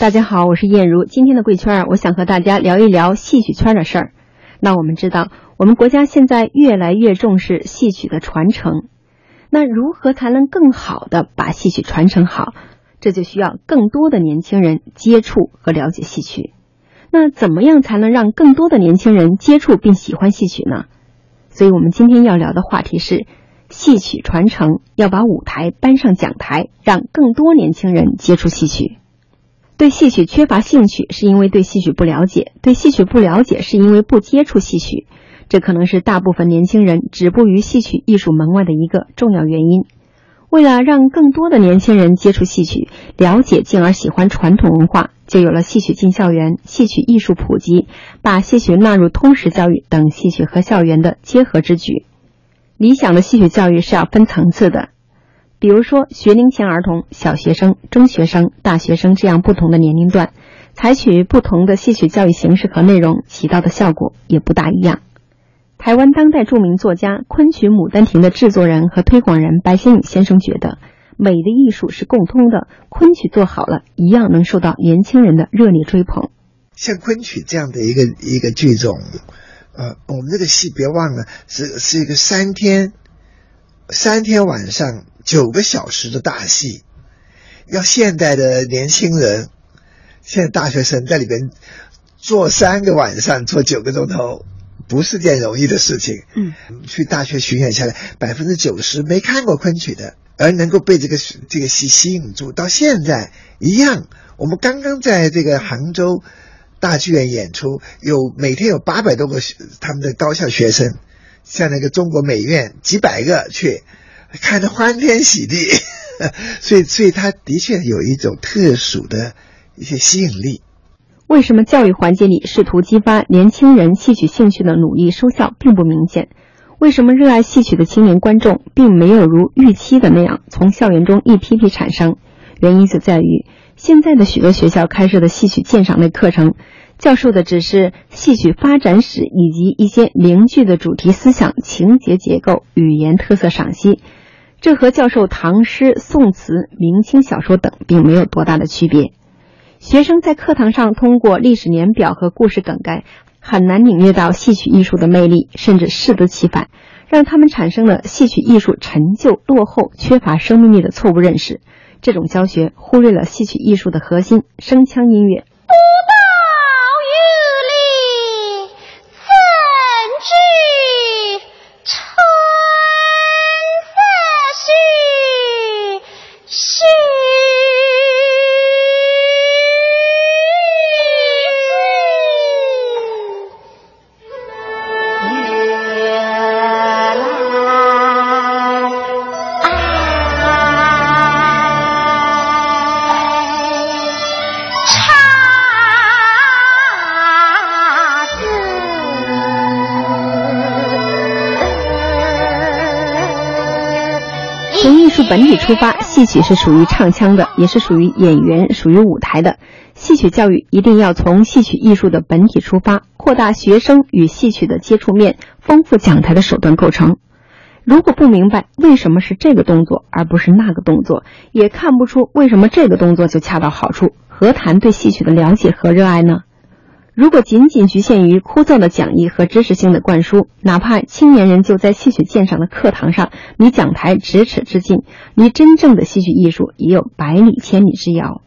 大家好，我是燕如。今天的贵圈，我想和大家聊一聊戏曲圈的事儿。那我们知道，我们国家现在越来越重视戏曲的传承。那如何才能更好的把戏曲传承好？这就需要更多的年轻人接触和了解戏曲。那怎么样才能让更多的年轻人接触并喜欢戏曲呢？所以我们今天要聊的话题是戏曲传承，要把舞台搬上讲台，让更多年轻人接触戏曲。对戏曲缺乏兴趣，是因为对戏曲不了解；对戏曲不了解，是因为不接触戏曲。这可能是大部分年轻人止步于戏曲艺术门外的一个重要原因。为了让更多的年轻人接触戏曲、了解进而喜欢传统文化，就有了戏曲进校园、戏曲艺术普及、把戏曲纳入通识教育等戏曲和校园的结合之举。理想的戏曲教育是要分层次的。比如说，学龄前儿童、小学生、中学生、大学生这样不同的年龄段，采取不同的戏曲教育形式和内容，起到的效果也不大一样。台湾当代著名作家昆曲《牡丹亭》的制作人和推广人白先勇先生觉得，美的艺术是共通的，昆曲做好了，一样能受到年轻人的热烈追捧。像昆曲这样的一个一个剧种，呃，我们这个戏别忘了是是一个三天三天晚上。九个小时的大戏，要现代的年轻人，现在大学生在里边坐三个晚上，坐九个钟头，不是件容易的事情。嗯，去大学巡演下来，百分之九十没看过昆曲的，而能够被这个这个戏吸引住，到现在一样。我们刚刚在这个杭州大剧院演出，有每天有八百多个他们的高校学生，像那个中国美院几百个去。看得欢天喜地，所以，所以他的确有一种特殊的一些吸引力。为什么教育环节里试图激发年轻人戏曲兴趣的努力收效并不明显？为什么热爱戏曲的青年观众并没有如预期的那样从校园中一批批产生？原因就在于现在的许多学校开设的戏曲鉴赏类课程，教授的只是戏曲发展史以及一些凝聚的主题思想、情节结构、语言特色赏析。这和教授唐诗、宋词、明清小说等并没有多大的区别。学生在课堂上通过历史年表和故事梗概，很难领略到戏曲艺术的魅力，甚至适得其反，让他们产生了戏曲艺术陈旧、落后、缺乏生命力的错误认识。这种教学忽略了戏曲艺术的核心——声腔音乐。本体出发，戏曲是属于唱腔的，也是属于演员、属于舞台的。戏曲教育一定要从戏曲艺术的本体出发，扩大学生与戏曲的接触面，丰富讲台的手段构成。如果不明白为什么是这个动作而不是那个动作，也看不出为什么这个动作就恰到好处，何谈对戏曲的了解和热爱呢？如果仅仅局限于枯燥的讲义和知识性的灌输，哪怕青年人就在戏曲鉴赏的课堂上离讲台咫尺之近，离真正的戏曲艺术也有百里千里之遥。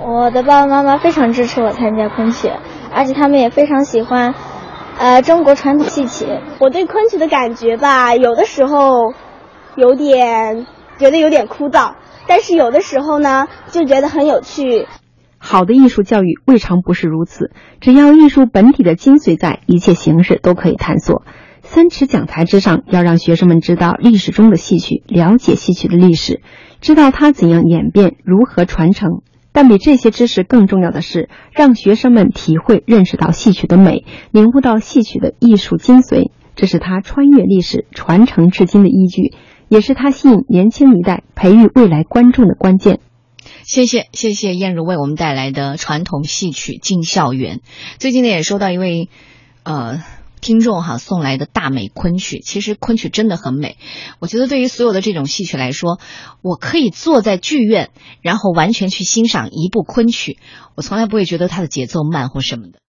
我的爸爸妈妈非常支持我参加昆曲，而且他们也非常喜欢，呃，中国传统戏曲。我对昆曲的感觉吧，有的时候有点觉得有点枯燥，但是有的时候呢，就觉得很有趣。好的艺术教育未尝不是如此。只要艺术本体的精髓在，一切形式都可以探索。三尺讲台之上，要让学生们知道历史中的戏曲，了解戏曲的历史，知道它怎样演变，如何传承。但比这些知识更重要的是，让学生们体会、认识到戏曲的美，领悟到戏曲的艺术精髓。这是他穿越历史、传承至今的依据，也是他吸引年轻一代、培育未来观众的关键。谢谢谢谢燕如为我们带来的传统戏曲进校园。最近呢也收到一位呃听众哈送来的大美昆曲。其实昆曲真的很美，我觉得对于所有的这种戏曲来说，我可以坐在剧院，然后完全去欣赏一部昆曲，我从来不会觉得它的节奏慢或什么的。